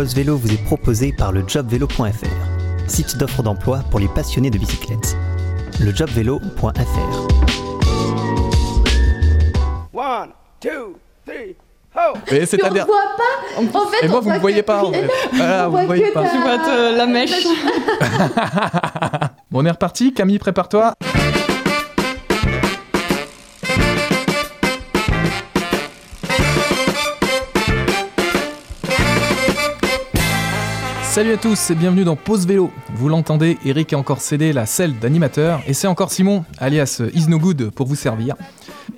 Pulse Vélo vous est proposé par le jobvélo.fr, site d'offres d'emploi pour les passionnés de bicyclette. Lejobvélo.fr. One, two, three, ho! Et c'est on à dire. voit pas. En fait, Et moi, on vous ne voit voyez que- pas. En fait. Voilà, on vous voyez pas. Tu vois la mèche. Bon, on est reparti. Camille, prépare-toi. Salut à tous et bienvenue dans Pause Vélo. Vous l'entendez, Eric a encore cédé la selle d'animateur et c'est encore Simon, alias Is No Good, pour vous servir.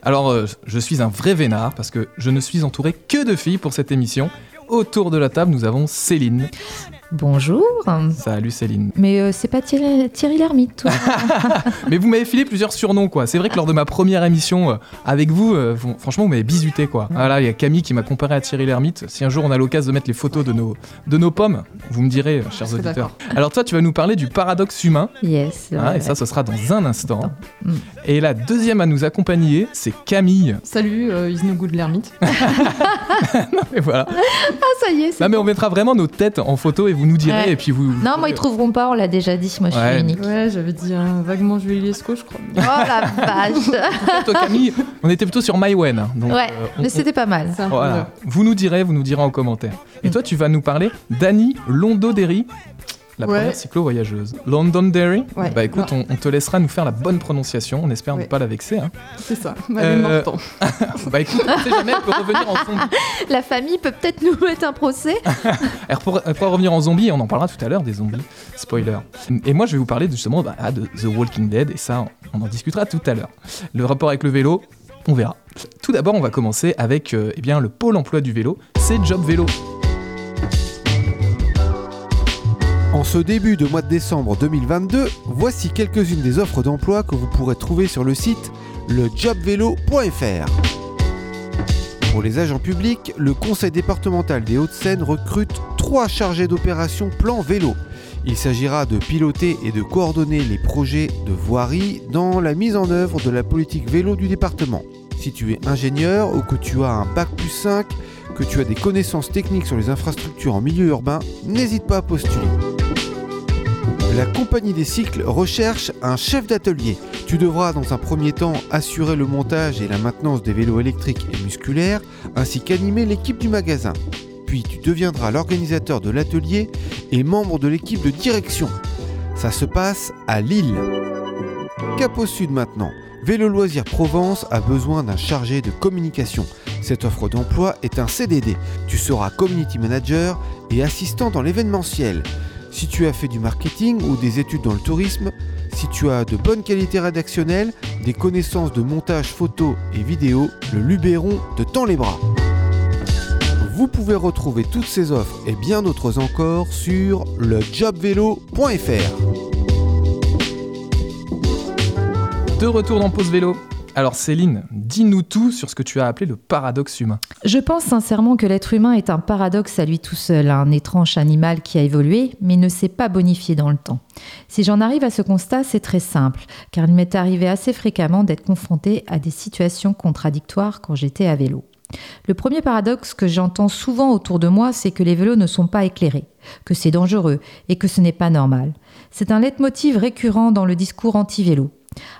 Alors, euh, je suis un vrai vénard parce que je ne suis entouré que de filles pour cette émission. Autour de la table, nous avons Céline. Bonjour. Salut Céline. Mais euh, c'est pas Thierry, Thierry Lhermitte, toi. Mais vous m'avez filé plusieurs surnoms, quoi. C'est vrai que lors de ma première émission euh, avec vous, euh, vous- franchement, vous m'avez bisuté, quoi. Voilà, il y a Camille qui m'a comparé à Thierry Lhermitte. Si un jour on a l'occasion de mettre les photos de nos, de nos pommes, vous me direz, chers auditeurs. Alors toi, tu vas nous parler du paradoxe humain, yes. ouais, et ça, ce sera dans un instant. Mm. Et la deuxième à nous accompagner, c'est Camille. Salut, euh, Is No Good l'ermite. Et voilà. Ah, ça y est. c'est Non, mais on mettra vraiment nos têtes en photo et vous nous direz, Ouais. et puis vous. Non, moi, ils trouveront pas, on l'a déjà dit. Moi, je Ouais. suis unique. Ouais, j'avais dit un vaguement Julie Lescaut, je crois. Oh la vache. Toi, Camille, on était plutôt sur MyWen. hein, donc, Ouais, euh, on- mais c'était pas mal. Voilà. Vous nous direz, vous nous direz en commentaire. Et toi, tu vas nous parler d'Annie Londoderi, la Ouais. première cyclo-voyageuse. Londonderry Ouais. Bah écoute, on, on te laissera nous faire la bonne prononciation. On espère ne pas la vexer. hein. C'est ça. Euh, bah écoute, on sait jamais, elle peut revenir en zombie. La famille peut peut-être nous mettre un procès. Elle pourra, elle pourra revenir en zombie et on en parlera tout à l'heure des zombies. Spoiler. Et moi, je vais vous parler justement bah, de The Walking Dead et ça, on en discutera tout à l'heure. Le rapport avec le vélo, on verra. Tout d'abord, on va commencer avec euh, eh bien, le pôle emploi du vélo. C'est Job Vélo. En ce début de mois de décembre 2022, voici quelques-unes des offres d'emploi que vous pourrez trouver sur le site lejobvélo.fr. Pour les agents publics, le Conseil départemental des Hauts-de-Seine recrute trois chargés d'opération plan vélo. Il s'agira de piloter et de coordonner les projets de voirie dans la mise en œuvre de la politique vélo du département. Si tu es ingénieur ou que tu as un bac plus 5, que tu as des connaissances techniques sur les infrastructures en milieu urbain, n'hésite pas à postuler. La compagnie des cycles recherche un chef d'atelier. Tu devras dans un premier temps assurer le montage et la maintenance des vélos électriques et musculaires, ainsi qu'animer l'équipe du magasin. Puis tu deviendras l'organisateur de l'atelier et membre de l'équipe de direction. Ça se passe à Lille. Cap au sud maintenant. Vélo Loisirs Provence a besoin d'un chargé de communication. Cette offre d'emploi est un CDD. Tu seras community manager et assistant dans l'événementiel. Si tu as fait du marketing ou des études dans le tourisme, si tu as de bonnes qualités rédactionnelles, des connaissances de montage photo et vidéo, le Luberon te tend les bras. Vous pouvez retrouver toutes ces offres et bien d'autres encore sur lejobvélo.fr. De retour dans Pause Vélo. Alors Céline, dis-nous tout sur ce que tu as appelé le paradoxe humain. Je pense sincèrement que l'être humain est un paradoxe à lui tout seul, un étrange animal qui a évolué, mais ne s'est pas bonifié dans le temps. Si j'en arrive à ce constat, c'est très simple, car il m'est arrivé assez fréquemment d'être confronté à des situations contradictoires quand j'étais à vélo. Le premier paradoxe que j'entends souvent autour de moi, c'est que les vélos ne sont pas éclairés, que c'est dangereux et que ce n'est pas normal. C'est un leitmotiv récurrent dans le discours anti-vélo.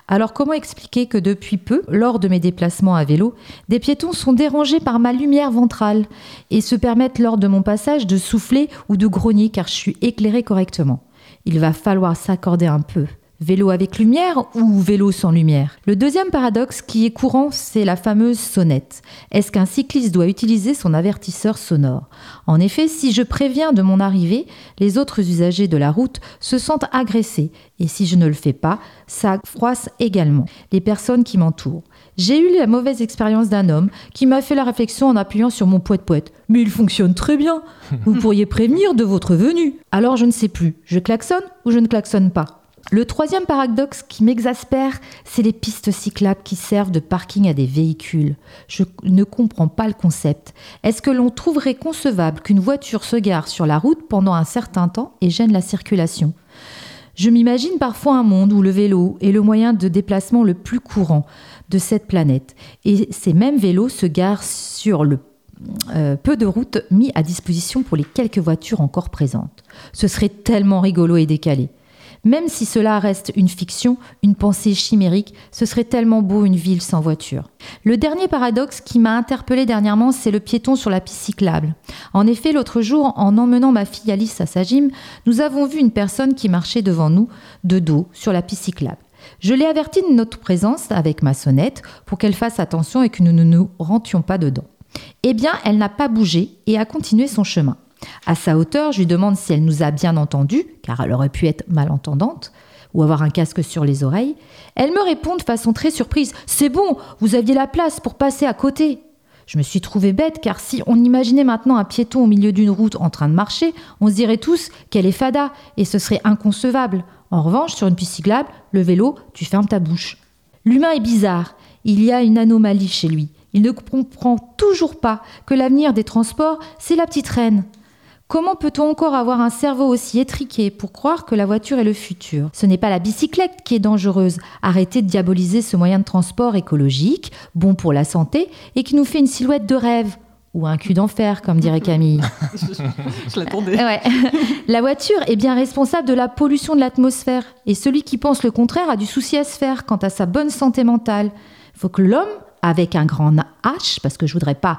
Alors comment expliquer que depuis peu, lors de mes déplacements à vélo, des piétons sont dérangés par ma lumière ventrale et se permettent lors de mon passage de souffler ou de grogner car je suis éclairé correctement? Il va falloir s'accorder un peu. Vélo avec lumière ou vélo sans lumière? Le deuxième paradoxe qui est courant, c'est la fameuse sonnette. Est-ce qu'un cycliste doit utiliser son avertisseur sonore? En effet, si je préviens de mon arrivée, les autres usagers de la route se sentent agressés et si je ne le fais pas, ça froisse également les personnes qui m'entourent. J'ai eu la mauvaise expérience d'un homme qui m'a fait la réflexion en appuyant sur mon poète-poète. Mais il fonctionne très bien. Vous pourriez prévenir de votre venue. Alors je ne sais plus, je klaxonne ou je ne klaxonne pas? Le troisième paradoxe qui m'exaspère, c'est les pistes cyclables qui servent de parking à des véhicules. Je ne comprends pas le concept. Est-ce que l'on trouverait concevable qu'une voiture se gare sur la route pendant un certain temps et gêne la circulation? Je m'imagine parfois un monde où le vélo est le moyen de déplacement le plus courant de cette planète. Et ces mêmes vélos se garent sur le euh, peu de routes mis à disposition pour les quelques voitures encore présentes. Ce serait tellement rigolo et décalé. Même si cela reste une fiction, une pensée chimérique, ce serait tellement beau une ville sans voiture. Le dernier paradoxe qui m'a interpellé dernièrement, c'est le piéton sur la piste cyclable. En effet, l'autre jour, en emmenant ma fille Alice à sa gym, nous avons vu une personne qui marchait devant nous, de dos, sur la piste cyclable. Je l'ai avertie de notre présence avec ma sonnette pour qu'elle fasse attention et que nous ne nous rentions pas dedans. Eh bien, elle n'a pas bougé et a continué son chemin. À sa hauteur, je lui demande si elle nous a bien entendus, car elle aurait pu être malentendante, ou avoir un casque sur les oreilles. Elle me répond de façon très surprise C'est bon, vous aviez la place pour passer à côté. Je me suis trouvée bête car si on imaginait maintenant un piéton au milieu d'une route en train de marcher, on se dirait tous qu'elle est fada et ce serait inconcevable. En revanche, sur une piste cyclable, le vélo, tu fermes ta bouche. L'humain est bizarre. Il y a une anomalie chez lui. Il ne comprend toujours pas que l'avenir des transports, c'est la petite reine. Comment peut-on encore avoir un cerveau aussi étriqué pour croire que la voiture est le futur? Ce n'est pas la bicyclette qui est dangereuse. Arrêtez de diaboliser ce moyen de transport écologique, bon pour la santé, et qui nous fait une silhouette de rêve. Ou un cul d'enfer, comme dirait Camille. Je l'attendais. Ouais. La voiture est bien responsable de la pollution de l'atmosphère. Et celui qui pense le contraire a du souci à se faire quant à sa bonne santé mentale. Il faut que l'homme avec un grand H, parce que je voudrais pas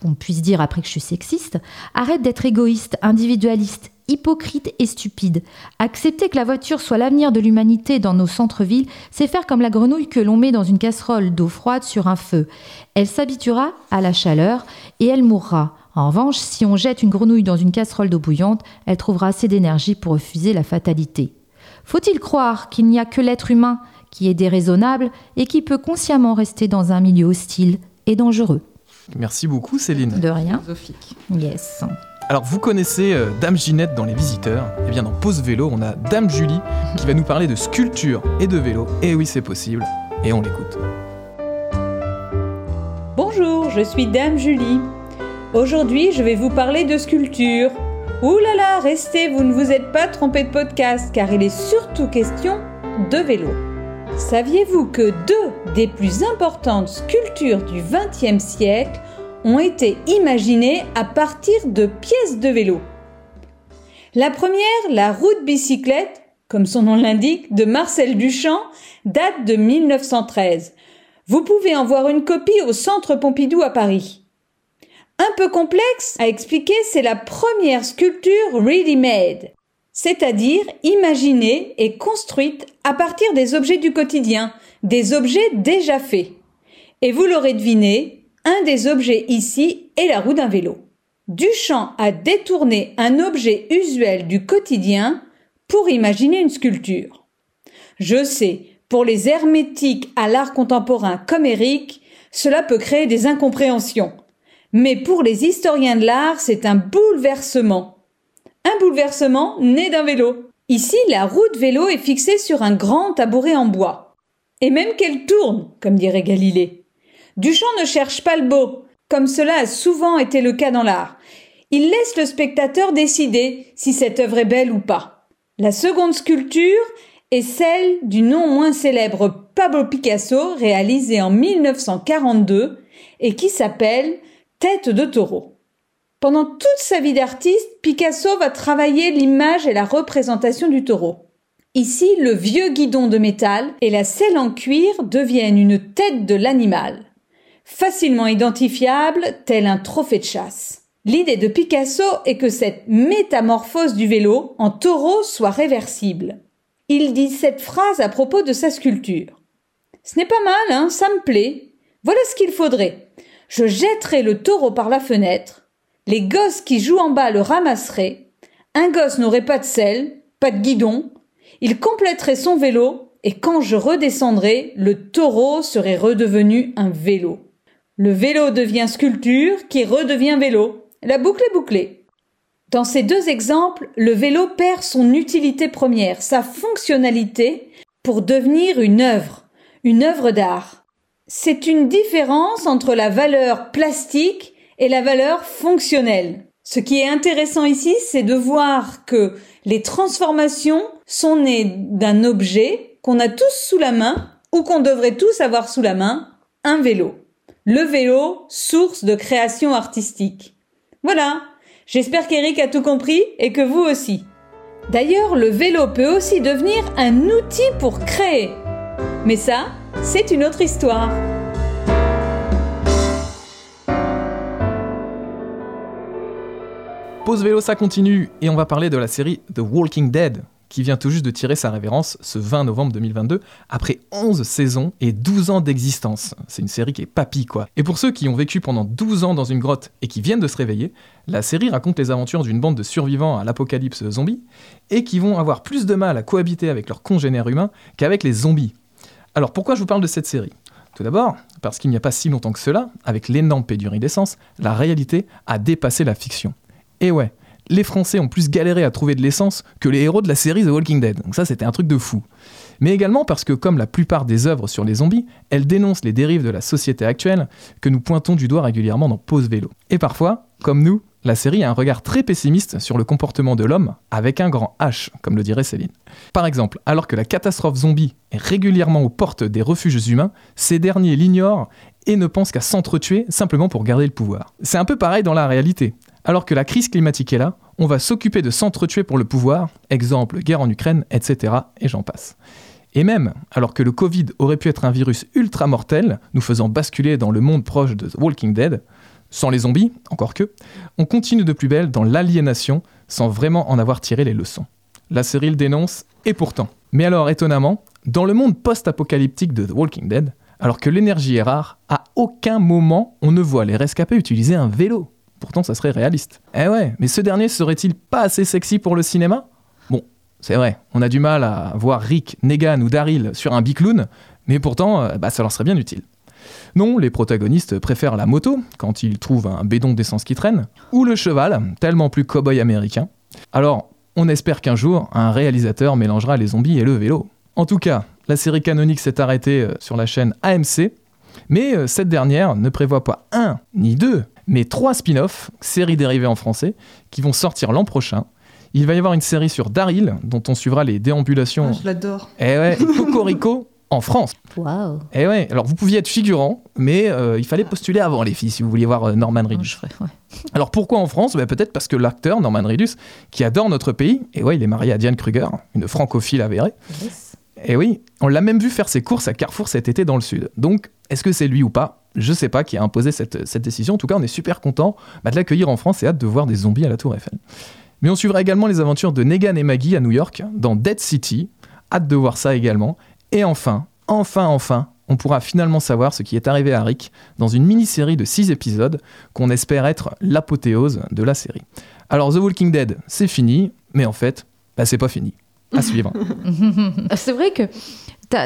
qu'on puisse dire après que je suis sexiste, arrête d'être égoïste, individualiste, hypocrite et stupide. Accepter que la voiture soit l'avenir de l'humanité dans nos centres-villes, c'est faire comme la grenouille que l'on met dans une casserole d'eau froide sur un feu. Elle s'habituera à la chaleur et elle mourra. En revanche, si on jette une grenouille dans une casserole d'eau bouillante, elle trouvera assez d'énergie pour refuser la fatalité. Faut-il croire qu'il n'y a que l'être humain qui est déraisonnable et qui peut consciemment rester dans un milieu hostile et dangereux. Merci beaucoup Céline. De rien. Philosophique. Yes. Alors vous connaissez euh, Dame Ginette dans les visiteurs Eh bien dans Pause Vélo, on a Dame Julie qui va nous parler de sculpture et de vélo. Et oui c'est possible. Et on l'écoute. Bonjour, je suis Dame Julie. Aujourd'hui, je vais vous parler de sculpture. Ouh là là, restez, vous ne vous êtes pas trompé de podcast car il est surtout question de vélo. Saviez-vous que deux des plus importantes sculptures du XXe siècle ont été imaginées à partir de pièces de vélo? La première, la route bicyclette, comme son nom l'indique, de Marcel Duchamp, date de 1913. Vous pouvez en voir une copie au Centre Pompidou à Paris. Un peu complexe à expliquer, c'est la première sculpture ready-made c'est-à-dire imaginée et construite à partir des objets du quotidien, des objets déjà faits. Et vous l'aurez deviné, un des objets ici est la roue d'un vélo. Duchamp a détourné un objet usuel du quotidien pour imaginer une sculpture. Je sais, pour les hermétiques à l'art contemporain comme Eric, cela peut créer des incompréhensions. Mais pour les historiens de l'art, c'est un bouleversement un bouleversement né d'un vélo. Ici, la roue de vélo est fixée sur un grand tabouret en bois. Et même qu'elle tourne, comme dirait Galilée. Duchamp ne cherche pas le beau, comme cela a souvent été le cas dans l'art. Il laisse le spectateur décider si cette œuvre est belle ou pas. La seconde sculpture est celle du non moins célèbre Pablo Picasso, réalisée en 1942 et qui s'appelle Tête de taureau. Pendant toute sa vie d'artiste, Picasso va travailler l'image et la représentation du taureau. Ici, le vieux guidon de métal et la selle en cuir deviennent une tête de l'animal, facilement identifiable tel un trophée de chasse. L'idée de Picasso est que cette métamorphose du vélo en taureau soit réversible. Il dit cette phrase à propos de sa sculpture. Ce n'est pas mal, hein, ça me plaît. Voilà ce qu'il faudrait. Je jetterai le taureau par la fenêtre, les gosses qui jouent en bas le ramasseraient. Un gosse n'aurait pas de selle, pas de guidon. Il compléterait son vélo et quand je redescendrai, le taureau serait redevenu un vélo. Le vélo devient sculpture qui redevient vélo. La boucle est bouclée. Dans ces deux exemples, le vélo perd son utilité première, sa fonctionnalité, pour devenir une œuvre, une œuvre d'art. C'est une différence entre la valeur plastique et la valeur fonctionnelle. Ce qui est intéressant ici, c'est de voir que les transformations sont nées d'un objet qu'on a tous sous la main ou qu'on devrait tous avoir sous la main, un vélo. Le vélo, source de création artistique. Voilà, j'espère qu'Eric a tout compris et que vous aussi. D'ailleurs, le vélo peut aussi devenir un outil pour créer. Mais ça, c'est une autre histoire. Pause vélo, ça continue et on va parler de la série The Walking Dead qui vient tout juste de tirer sa révérence ce 20 novembre 2022 après 11 saisons et 12 ans d'existence. C'est une série qui est papy quoi. Et pour ceux qui ont vécu pendant 12 ans dans une grotte et qui viennent de se réveiller, la série raconte les aventures d'une bande de survivants à l'apocalypse zombie et qui vont avoir plus de mal à cohabiter avec leurs congénères humains qu'avec les zombies. Alors pourquoi je vous parle de cette série? Tout d'abord, parce qu'il n'y a pas si longtemps que cela, avec l'énorme pénurie d'essence, la réalité a dépassé la fiction. Et ouais, les Français ont plus galéré à trouver de l'essence que les héros de la série The Walking Dead. Donc ça, c'était un truc de fou. Mais également parce que, comme la plupart des œuvres sur les zombies, elles dénoncent les dérives de la société actuelle que nous pointons du doigt régulièrement dans Pause Vélo. Et parfois, comme nous, la série a un regard très pessimiste sur le comportement de l'homme, avec un grand H, comme le dirait Céline. Par exemple, alors que la catastrophe zombie est régulièrement aux portes des refuges humains, ces derniers l'ignorent et ne pensent qu'à s'entretuer simplement pour garder le pouvoir. C'est un peu pareil dans la réalité. Alors que la crise climatique est là, on va s'occuper de s'entretuer pour le pouvoir, exemple guerre en Ukraine, etc. et j'en passe. Et même, alors que le Covid aurait pu être un virus ultra mortel, nous faisant basculer dans le monde proche de The Walking Dead, sans les zombies, encore que, on continue de plus belle dans l'aliénation sans vraiment en avoir tiré les leçons. La série le dénonce, et pourtant. Mais alors, étonnamment, dans le monde post-apocalyptique de The Walking Dead, alors que l'énergie est rare, à aucun moment on ne voit les rescapés utiliser un vélo. Pourtant, ça serait réaliste. Eh ouais, mais ce dernier serait-il pas assez sexy pour le cinéma? Bon, c'est vrai, on a du mal à voir Rick, Negan ou Daryl sur un bicloun, mais pourtant, euh, bah, ça leur serait bien utile. Non, les protagonistes préfèrent la moto, quand ils trouvent un bédon d'essence qui traîne, ou le cheval, tellement plus cow-boy américain. Alors, on espère qu'un jour, un réalisateur mélangera les zombies et le vélo. En tout cas, la série canonique s'est arrêtée euh, sur la chaîne AMC, mais euh, cette dernière ne prévoit pas un ni deux, mais trois spin-offs, séries dérivées en français, qui vont sortir l'an prochain. Il va y avoir une série sur Daryl, dont on suivra les déambulations. Ah, je l'adore. Eh ouais, et Cocorico en France. Waouh. Eh ouais, alors vous pouviez être figurant, mais euh, il fallait postuler avant les filles si vous vouliez voir euh, Norman Non, Reedus. je ferais, ouais. Alors pourquoi en France? Ben, Peut-être parce que l'acteur Norman Reedus, qui adore notre pays, et ouais, il est marié à Diane Kruger, une francophile avérée. Et oui, on l'a même vu faire ses courses à Carrefour cet été dans le sud. Donc, est-ce que c'est lui ou pas? Je sais pas qui a imposé cette, cette décision. En tout cas, on est super content bah, de l'accueillir en France et hâte de voir des zombies à la Tour Eiffel. Mais on suivra également les aventures de Negan et Maggie à New York, dans Dead City. Hâte de voir ça également. Et enfin, enfin, enfin, on pourra finalement savoir ce qui est arrivé à Rick dans une mini-série de 6 épisodes qu'on espère être l'apothéose de la série. Alors, The Walking Dead, c'est fini, mais en fait, bah, c'est pas fini. À suivre. C'est vrai que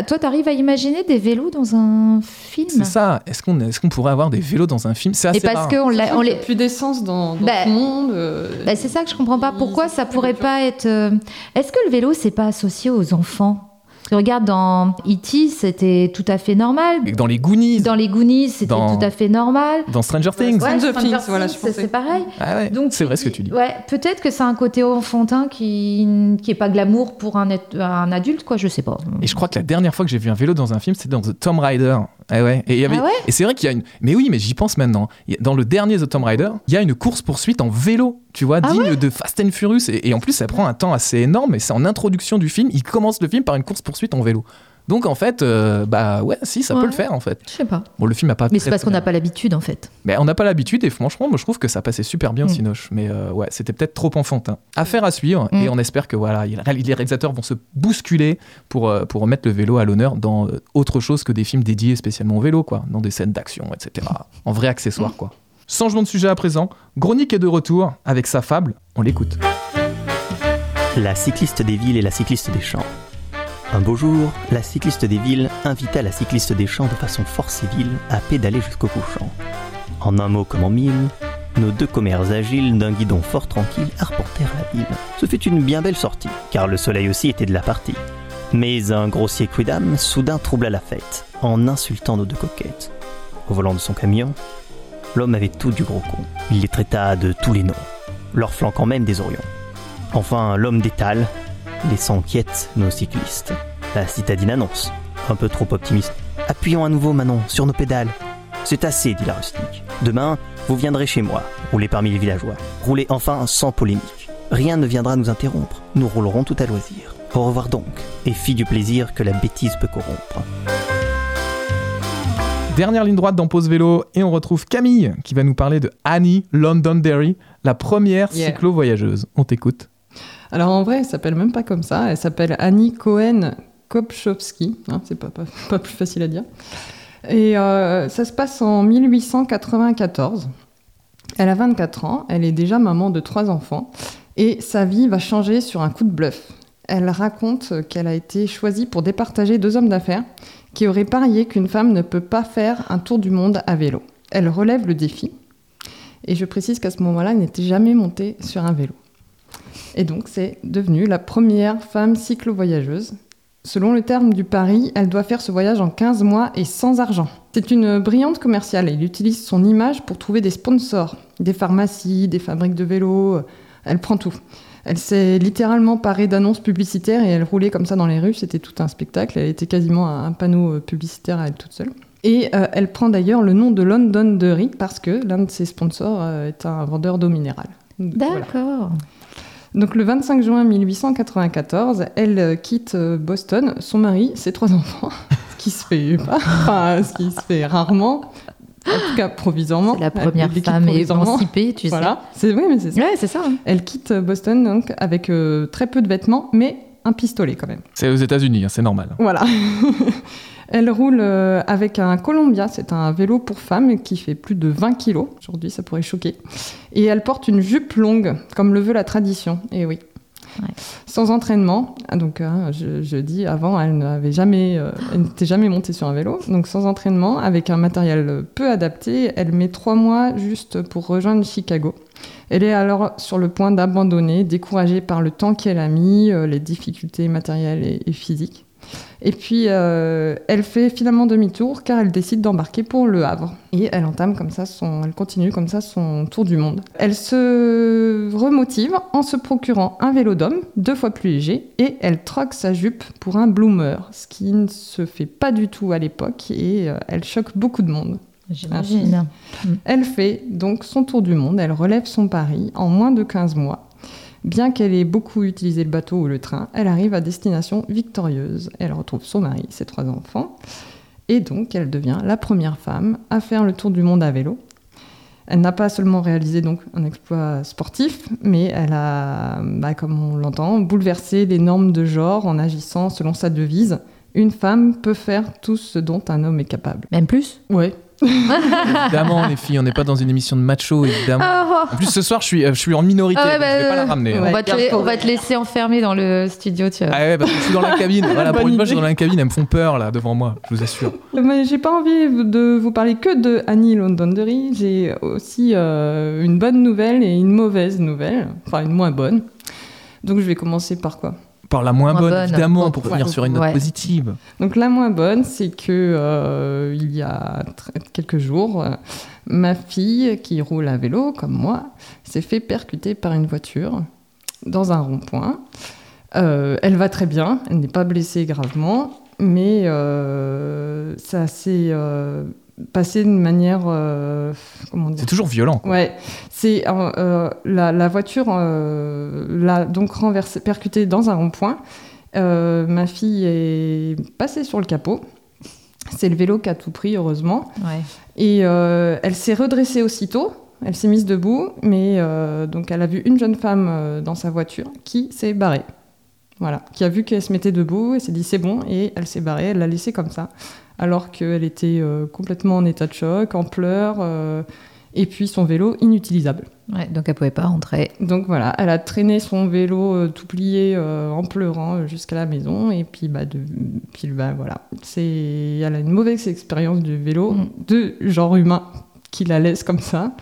toi, tu arrives à imaginer des vélos dans un film? C'est ça. Est-ce qu'on est qu'on pourrait avoir des vélos dans un film? C'est assez Et parce rare. qu'on l'a- on les. plus d'essence dans, dans Bah, tout le monde. euh, Bah, c'est ça que je comprends pas. Pourquoi ça pourrait pas être. euh, Est-ce que le vélo, c'est pas associé aux enfants? Tu regardes dans E.T., c'était tout à fait normal. Dans les Goonies, dans, Dans les Goonies, c'était Dans- tout à fait normal. Stranger Things. Ouais. Stranger Stranger Things, voilà, je c'est- pareil. Ah ouais, Donc, c'est vrai ce que tu dis. Ouais, peut-être que c'est un côté enfantin qui qui est pas glamour pour un, être- un adulte, quoi. Je sais pas. Et je crois que la dernière fois que j'ai vu un vélo dans un film, c'était dans The Tomb Raider. Ah ouais. Et, il y avait... Ah ouais et c'est vrai qu'il y a une. Mais oui, mais j'y pense maintenant. Dans le dernier The Tomb Raider, il y a une course poursuite en vélo, tu vois, Ah digne de Fast and Furious. Et, et en plus, ça prend un temps assez énorme. Et c'est en introduction du film. Il commence le film par une course poursuite en vélo. Donc en fait, euh, bah ouais, si, ça peut le faire en fait. Je sais pas. Bon, le film n'a pas. Mais c'est parce qu'on n'a pas l'habitude, en fait. Mais on n'a pas l'habitude et franchement, moi je trouve que ça passait super bien au Mm. Cinoche. Mais euh, ouais, c'était peut-être trop enfantin. Affaire à suivre Mm. et on espère que voilà, il- les réalisateurs vont se bousculer pour, euh, pour remettre le vélo à l'honneur dans autre chose que des films dédiés spécialement au vélo, quoi, dans des scènes d'action, etc. en vrai accessoire, quoi. Changement de sujet à présent. Gronique est de retour avec sa fable. On l'écoute. La cycliste des villes et la cycliste des champs. Un beau jour, la cycliste des villes invita la cycliste des champs de façon fort civile à pédaler jusqu'au couchant. En un mot comme en mille, nos deux commères agiles d'un guidon fort tranquille arpentèrent la ville. Ce fut une bien belle sortie, car le soleil aussi était de la partie. Mais un grossier quidam soudain troubla la fête, en insultant nos deux coquettes. Au volant de son camion, l'homme avait tout du gros con. Il les traita de tous les noms, leur flanquant même des orions. Enfin, l'homme d'étal, laissant quiète nos cyclistes. La citadine annonce, un peu trop optimiste. Appuyons à nouveau, Manon, sur nos pédales. C'est assez, dit la rustique. Demain, vous viendrez chez moi, rouler parmi les villageois. Roulez enfin sans polémique. Rien ne viendra nous interrompre. Nous roulerons tout à loisir. Au revoir donc, et fille du plaisir que la bêtise peut corrompre. Dernière ligne droite dans Pause Vélo, et on retrouve Camille qui va nous parler de Annie Londonderry, la première Yeah. cyclo-voyageuse. On t'écoute. Alors en vrai, elle s'appelle même pas comme ça. Elle s'appelle Annie Cohen Kopchowski. Hein, c'est pas, pas, pas plus facile à dire. Et euh, ça se passe en 1894. Elle a 24 ans. Elle est déjà maman de trois enfants. Et sa vie va changer sur un coup de bluff. Elle raconte qu'elle a été choisie pour départager deux hommes d'affaires qui auraient parié qu'une femme ne peut pas faire un tour du monde à vélo. Elle relève le défi. Et je précise qu'à ce moment-là, elle n'était jamais montée sur un vélo. Et donc, c'est devenu la première femme cyclo-voyageuse. Selon le terme du pari, elle doit faire ce voyage en 15 mois et sans argent. C'est une brillante commerciale. Elle utilise son image pour trouver des sponsors, des pharmacies, des fabriques de vélos. Elle prend tout. Elle s'est littéralement parée d'annonces publicitaires et elle roulait comme ça dans les rues. C'était tout un spectacle. Elle était quasiment un panneau publicitaire à elle toute seule. Et euh, elle prend d'ailleurs le nom de Londonderry parce que l'un de ses sponsors euh, est un vendeur d'eau minérale. Voilà. D'accord. Donc le 25 juin 1894, elle euh, quitte euh, Boston, son mari, ses trois enfants, ce qui se fait pas, enfin, ce qui se fait rarement, en tout cas provisoirement. C'est la Elle première femme émancipée, tu Voilà, c'est oui, mais c'est sais. ça. Ouais, c'est ça. hein. Elle quitte euh, Boston donc avec euh, très peu de vêtements, mais un pistolet quand même. C'est aux États-Unis, hein, c'est normal. Voilà. Elle roule euh, avec un Columbia, c'est un vélo pour femmes qui fait plus de 20 kilos. Aujourd'hui, ça pourrait choquer. Et elle porte une jupe longue, comme le veut la tradition. Et oui. Ouais. Sans entraînement, Ah, donc hein, je, je dis avant, elle n'avait jamais, euh, elle n'était jamais montée sur un vélo, donc sans entraînement, avec un matériel peu adapté, elle met trois mois juste pour rejoindre Chicago. Elle est alors sur le point d'abandonner, découragée par le temps qu'elle a mis, euh, les difficultés matérielles et, et physiques. Et puis, euh, elle fait finalement demi-tour car elle décide d'embarquer pour Le Havre. Et elle entame comme ça son, elle continue comme ça son tour du monde. Elle se remotive en se procurant un vélo d'homme, deux fois plus léger, et elle troque sa jupe pour un bloomer, ce qui ne se fait pas du tout à l'époque et euh, elle choque beaucoup de monde. J'imagine. Elle fait donc son tour du monde, elle relève son pari en moins de 15 mois. Bien qu'elle ait beaucoup utilisé le bateau ou le train, elle arrive à destination victorieuse. Elle retrouve son mari, ses trois enfants, et donc elle devient la première femme à faire le tour du monde à vélo. Elle n'a pas seulement réalisé donc un exploit sportif, mais elle a, bah, comme on l'entend, bouleversé les normes de genre en agissant selon sa devise une femme peut faire tout ce dont un homme est capable. Même plus? Ouais. Évidemment, les filles, on n'est pas dans une émission de macho, évidemment. Ah, En plus, ce soir, je suis, euh, je suis en minorité, Ah ouais, donc bah, je vais pas la euh, ramener. hein. on, va te, on va laisser enfermer dans le studio, tu vois. Ah ouais, parce que je suis dans la cabine. Voilà, pour une fois, je suis dans la cabine, elles me font peur, là, devant moi, je vous assure. Mais j'ai pas envie de vous parler que de Annie Londonderry. J'ai aussi euh, une bonne nouvelle et une mauvaise nouvelle, enfin une moins bonne. Donc je vais commencer par quoi? Par la moins, Moins bonne, bonne. évidemment, Bon, pour ouais. finir sur une note Ouais. positive. Donc la moins bonne, c'est que euh, il y a quelques jours, euh, ma fille qui roule à vélo comme moi s'est fait percuter par une voiture dans un rond-point. Euh, elle va très bien, elle n'est pas blessée gravement, mais euh, ça s'est euh, passé de manière euh, comment dire C'est toujours violent. quoi. Ouais, c'est euh, euh, la, la voiture euh, l'a donc renversé, percuté dans un rond-point. Euh, ma fille est passée sur le capot. C'est le vélo qui a tout pris, heureusement. Ouais. Et euh, elle s'est redressée aussitôt. Elle s'est mise debout, mais euh, donc elle a vu une jeune femme euh, dans sa voiture qui s'est barrée. Voilà, qui a vu qu'elle se mettait debout et s'est dit c'est bon, et elle s'est barrée, elle l'a laissée comme ça, alors qu'elle était euh, complètement en état de choc, en pleurs, euh, et puis son vélo inutilisable. Ouais, donc elle pouvait pas rentrer. Donc voilà, elle a traîné son vélo euh, tout plié en pleurant jusqu'à la maison, et puis bah, de, puis, bah voilà, c'est, elle a une mauvaise expérience du vélo, Mm. de genre humain, qui la laisse comme ça.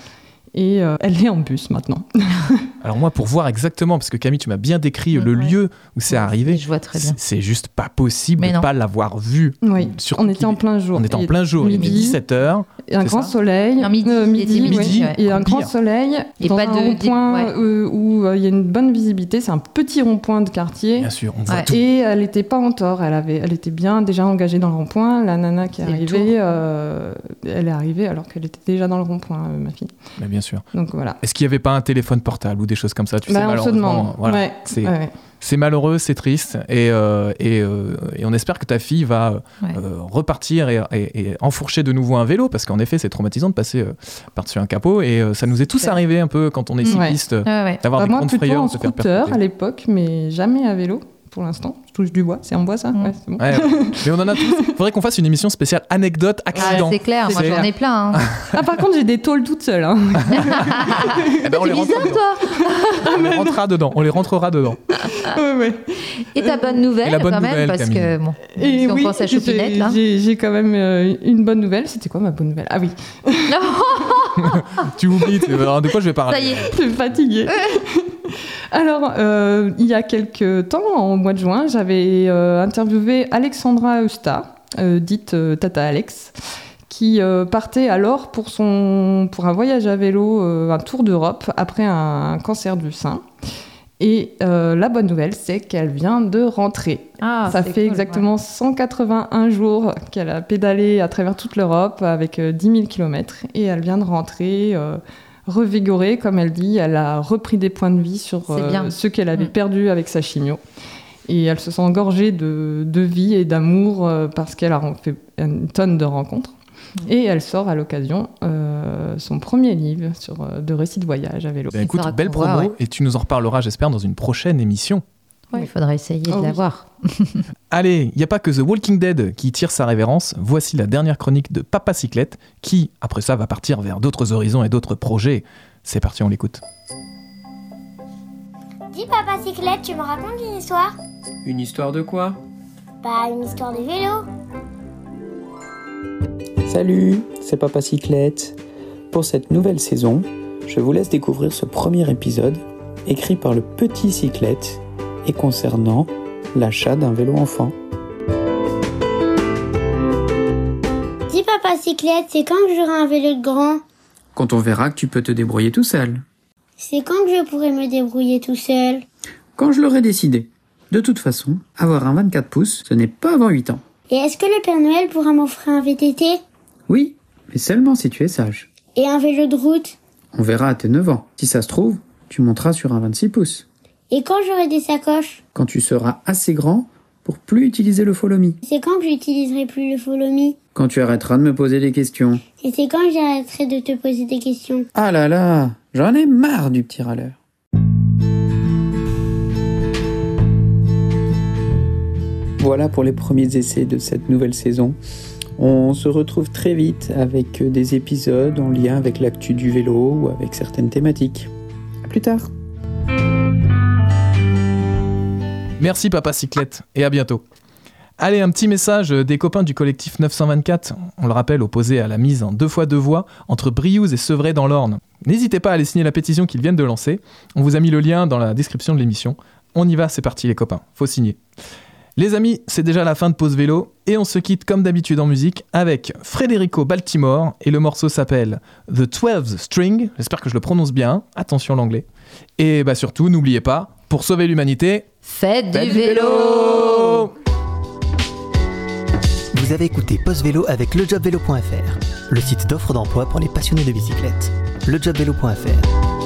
Et euh, elle est en bus maintenant. Alors moi, pour voir exactement, parce que Camille, tu m'as bien décrit le Ouais. lieu où c'est arrivé. Je vois très bien. C'est juste pas possible de non. pas l'avoir vu. Oui, Surtout on était en plein jour. On était en plein jour, il était midi, 17h. et un grand soleil. Non, midi, euh, il était midi, midi, ouais. Et un grand soleil. Et dans pas un de- rond-point ouais. euh, où euh, il y a une bonne visibilité. C'est un petit rond-point de quartier. Bien sûr, on voit Ouais. tout. Et elle n'était pas en tort, elle, avait, elle était bien déjà engagée dans le rond-point. La nana qui est arrivée, euh, elle est arrivée alors qu'elle était déjà dans le rond-point, euh, ma fille. Mais bien sûr. Donc voilà. Est-ce qu'il n'y avait pas un téléphone portable ou des choses comme ça Tu sais, Bah, on se malheureusement, demande. voilà. Ouais, C'est ouais. c'est malheureux, c'est triste. Et, euh, et, euh, et on espère que ta fille va Ouais. euh, repartir et, et- enfourcher de nouveau un vélo, parce qu'en effet, c'est traumatisant de passer euh, par-dessus un capot. Et euh, ça nous est tous arrivé un peu quand on est cycliste, d'avoir Bah, des moi, grandes frayeurs, en de se faire scooter à l'époque, mais jamais à vélo pour l'instant. Je touche du bois. C'est en bois ça Mm. Ouais, c'est bon. Ouais. Mais on en a tous. Faudrait qu'on fasse une émission spéciale anecdote Ah, accident. c'est clair, moi j'en ai plein. hein. Ah, par contre, j'ai des tôles toutes seules. hein. Eh ben, on, les bizarre, dedans. toi on les rentrera dedans. On les rentrera dedans. Ouais, ouais. Et ta bonne nouvelle, Et la bonne quand même, nouvelle, parce Camille. que bon, Et si on oui, pense à Chopinette, là. j'ai quand même euh, une bonne nouvelle. C'était quoi ma bonne nouvelle? Ah oui, Tu oublies. de quoi je vais parler? Ça y est. je suis fatiguée. Alors, euh, il y a quelques temps, en mois de juin, j'avais euh, interviewé Alexandra Eusta, euh, dite Tata Alex, qui partait alors pour, son, pour un voyage à vélo, un tour d'Europe, après un cancer du sein. Et euh, la bonne nouvelle, c'est qu'elle vient de rentrer. Ah, Ça fait cool, exactement 181 jours qu'elle a pédalé à travers toute l'Europe avec euh, 10 000 km et elle vient de rentrer euh, revigorée, comme elle dit. Elle a repris des points de vie sur C'est bien. ce qu'elle avait Mm. perdu avec sa chimio. Et elle se sent engorgée de, de vie et d'amour euh, parce qu'elle a fait une tonne de rencontres. Mm. Et elle sort à l'occasion euh, son premier livre sur, euh, de récits de voyage à vélo. Ben, écoute, belle promo. ouais. Et tu nous en reparleras, j'espère, dans une prochaine émission. Ouais. Il faudra essayer de Oh oui. l'avoir. Allez, il n'y a pas que The Walking Dead qui tire sa révérence. Voici la dernière chronique de Papa Cyclette qui, après ça, va partir vers d'autres horizons et d'autres projets. C'est parti, on l'écoute. Dis papa cyclette, tu me racontes une histoire? Une histoire de quoi? Bah une histoire de vélo. Salut, c'est Papa Cyclette. Pour cette nouvelle saison, je vous laisse découvrir ce premier épisode écrit par le petit Cyclette et concernant l'achat d'un vélo enfant. Dis papa cyclette, c'est quand que j'aurai un vélo de grand? Quand on verra que tu peux te débrouiller tout seul. C'est quand que je pourrai me débrouiller tout seul? Quand je l'aurai décidé. De toute façon, avoir un 24 pouces, ce n'est pas avant 8 ans. Et est-ce que le Père Noël pourra m'offrir un VTT Oui, mais seulement si tu es sage. Et un vélo de route? On verra à tes 9 ans. Si ça se trouve, tu monteras sur un 26 pouces. Et quand j'aurai des sacoches Quand tu seras assez grand pour plus utiliser le follow me. C'est quand que j'utiliserai plus le follow me Quand tu arrêteras de me poser des questions. Et c'est quand j'arrêterai de te poser des questions Ah là là, j'en ai marre du petit râleur. Voilà pour les premiers essais de cette nouvelle saison. On se retrouve très vite avec des épisodes en lien avec l'actu du vélo ou avec certaines thématiques. À plus tard. Merci Papa Cyclette et à bientôt. Allez, un petit message des copains du collectif 924, on le rappelle opposé à la mise en deux fois deux voies entre Briouze et Sevray dans l'Orne. N'hésitez pas à aller signer la pétition qu'ils viennent de lancer. On vous a mis le lien dans la description de l'émission. On y va, c'est parti les copains, faut signer. Les amis, c'est déjà la fin de pause vélo et on se quitte comme d'habitude en musique avec Federico Baltimore et le morceau s'appelle The 12 String. J'espère que je le prononce bien. Attention l'anglais. Et bah surtout, n'oubliez pas, pour sauver l'humanité, Faites faites du vélo Vous avez écouté Post Vélo avec lejobvélo.fr, le site d'offres d'emploi pour les passionnés de bicyclette. lejobvélo.fr